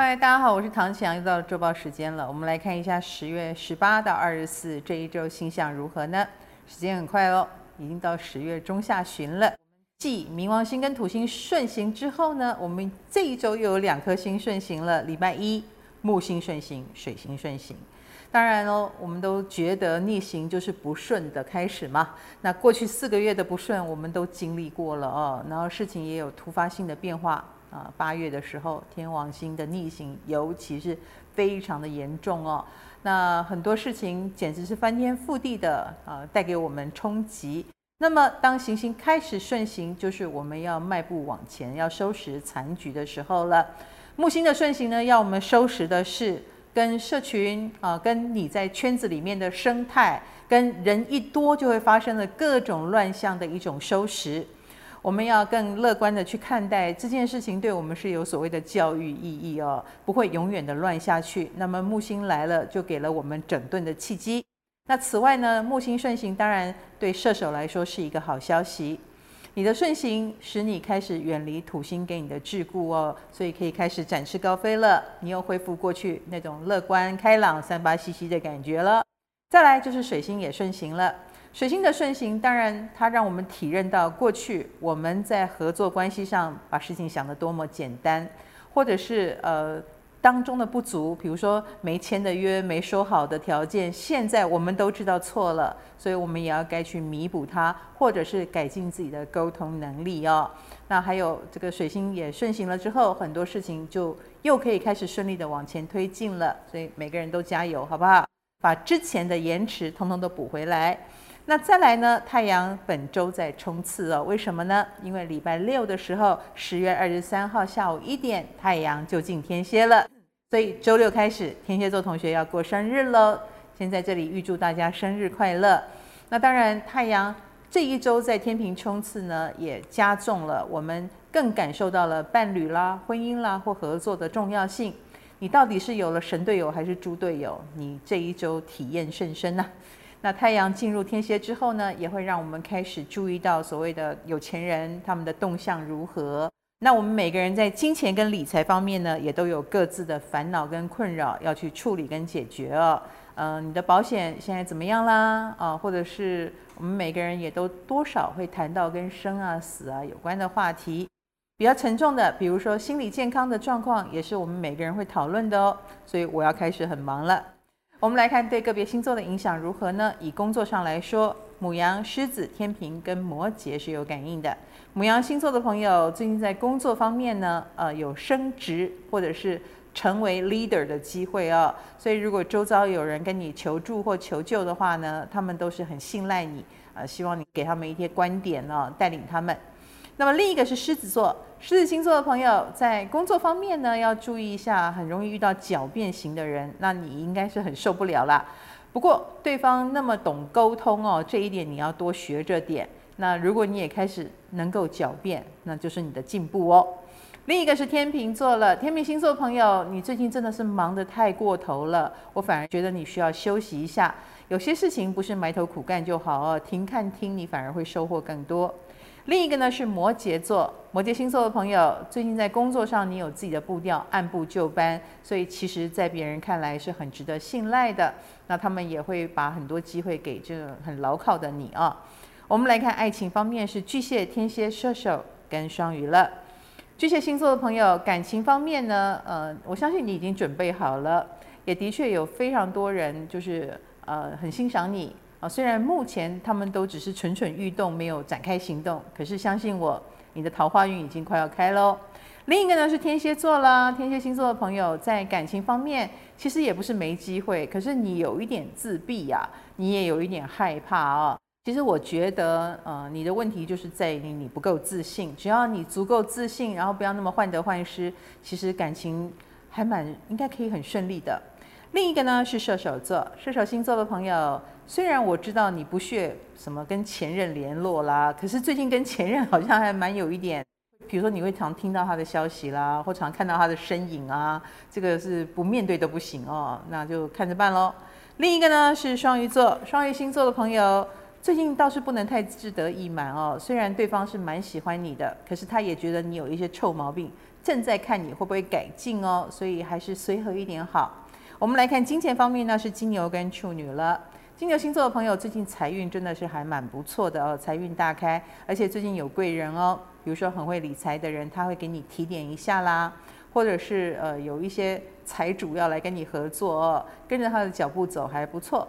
嗨，大家好，我是唐綺阳，又到了周报时间了。我们来看一下十月十八到二十四这一周星象如何呢？时间很快哦，已经到十月中下旬了。继冥王星跟土星顺行之后呢，我们这一周又有两颗星顺行了。礼拜一木星顺行，水星顺行。当然哦，我们都觉得逆行就是不顺的开始嘛。那过去四个月的不顺，我们都经历过了哦。然后事情也有突发性的变化。啊，八月的时候，天王星的逆行，尤其是非常的严重哦。那很多事情简直是翻天覆地的啊，带给我们冲击。那么，当行星开始顺行，就是我们要迈步往前，要收拾残局的时候了。木星的顺行呢，要我们收拾的是跟社群啊，跟你在圈子里面的生态，跟人一多就会发生的各种乱象的一种收拾。我们要更乐观的去看待这件事情，对我们是有所谓的教育意义哦，不会永远的乱下去。那么木星来了，就给了我们整顿的契机。那此外呢，木星顺行当然对射手来说是一个好消息。你的顺行使你开始远离土星给你的桎梏哦，所以可以开始展翅高飞了。你又恢复过去那种乐观开朗、三八兮兮的感觉了。再来就是水星也顺行了。水星的顺行，当然它让我们体认到过去我们在合作关系上把事情想得多么简单，或者是呃当中的不足，比如说没签的约、没说好的条件，现在我们都知道错了，所以我们也要该去弥补它，或者是改进自己的沟通能力哦。那还有这个水星也顺行了之后，很多事情就又可以开始顺利的往前推进了，所以每个人都加油，好不好？把之前的延迟通通都补回来。那再来呢？太阳本周在冲刺哦，为什么呢？因为礼拜六的时候，十月二十三号下午一点，太阳就进天蝎了。所以周六开始，天蝎座同学要过生日喽。先在这里预祝大家生日快乐。那当然，太阳这一周在天秤冲刺呢，也加重了我们更感受到了伴侣啦、婚姻啦或合作的重要性。你到底是有了神队友还是猪队友？你这一周体验甚深呐、那太阳进入天蝎之后呢，也会让我们开始注意到所谓的有钱人他们的动向如何。那我们每个人在金钱跟理财方面呢，也都有各自的烦恼跟困扰要去处理跟解决哦。嗯、你的保险现在怎么样啦？啊，或者是我们每个人也都多少会谈到跟生啊、死啊有关的话题，比较沉重的，比如说心理健康的状况，也是我们每个人会讨论的哦。所以我要开始很忙了。我们来看对个别星座的影响如何呢？以工作上来说，母羊、狮子、天秤跟摩羯是有感应的。母羊星座的朋友最近在工作方面呢，呃，有升职或者是成为 leader 的机会哦。所以如果周遭有人跟你求助或求救的话呢，他们都是很信赖你，呃，希望你给他们一些观点哦，带领他们。那么另一个是狮子座，狮子星座的朋友在工作方面呢，要注意一下，很容易遇到狡辩型的人，那你应该是很受不了啦。不过对方那么懂沟通哦，这一点你要多学着点。那如果你也开始能够狡辩，那就是你的进步哦。另一个是天秤座了，天秤星座朋友，你最近真的是忙得太过头了，我反而觉得你需要休息一下。有些事情不是埋头苦干就好哦，停看听你反而会收获更多。另一个呢是摩羯座，摩羯星座的朋友，最近在工作上你有自己的步调，按部就班，所以其实，在别人看来是很值得信赖的。那他们也会把很多机会给这个很牢靠的你啊。我们来看爱情方面，是巨蟹、天蝎、射手跟双鱼了。巨蟹星座的朋友，感情方面呢，呃，我相信你已经准备好了，也的确有非常多人就是呃很欣赏你。啊，虽然目前他们都只是蠢蠢欲动，没有展开行动，可是相信我，你的桃花运已经快要开喽。另一个呢是天蝎座啦，天蝎星座的朋友在感情方面其实也不是没机会，可是你有一点自闭呀、你也有一点害怕啊、其实我觉得，呃，你的问题就是在于你不够自信。只要你足够自信，然后不要那么患得患失，其实感情还蛮应该可以很顺利的。另一个呢是射手座，射手星座的朋友。虽然我知道你不屑什么跟前任联络啦，可是最近跟前任好像还蛮有一点，比如说你会常听到他的消息啦，或常看到他的身影啊，这个是不面对都不行哦，那就看着办喽。另一个呢是双鱼座，双鱼星座的朋友最近倒是不能太志得意满哦，虽然对方是蛮喜欢你的，可是他也觉得你有一些臭毛病，正在看你会不会改进哦，所以还是随和一点好。我们来看金钱方面呢，是金牛跟处女了。金牛星座的朋友最近财运真的是还蛮不错的哦，财运大开，而且最近有贵人哦，比如说很会理财的人，他会给你提点一下啦，或者是呃有一些财主要来跟你合作哦，跟着他的脚步走还不错。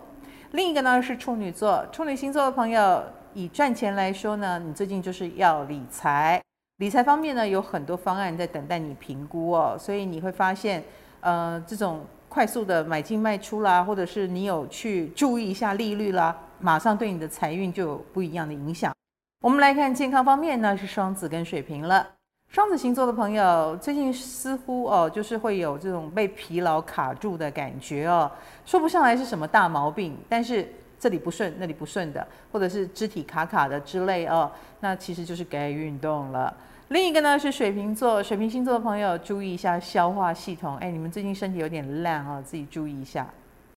另一个呢是处女座，处女星座的朋友，以赚钱来说呢，你最近就是要理财，理财方面呢有很多方案在等待你评估哦，所以你会发现，呃，这种快速的买进卖出啦，或者是你有去注意一下利率啦，马上对你的财运就有不一样的影响。我们来看健康方面呢，是双子跟水瓶了。双子星座的朋友最近似乎哦，就是会有这种被疲劳卡住的感觉哦，说不上来是什么大毛病，但是这里不顺，那里不顺的，或者是肢体卡卡的之类哦，那其实就是该运动了。另一个呢是水瓶座，水瓶星座的朋友注意一下消化系统，哎，你们最近身体有点烂哦，自己注意一下。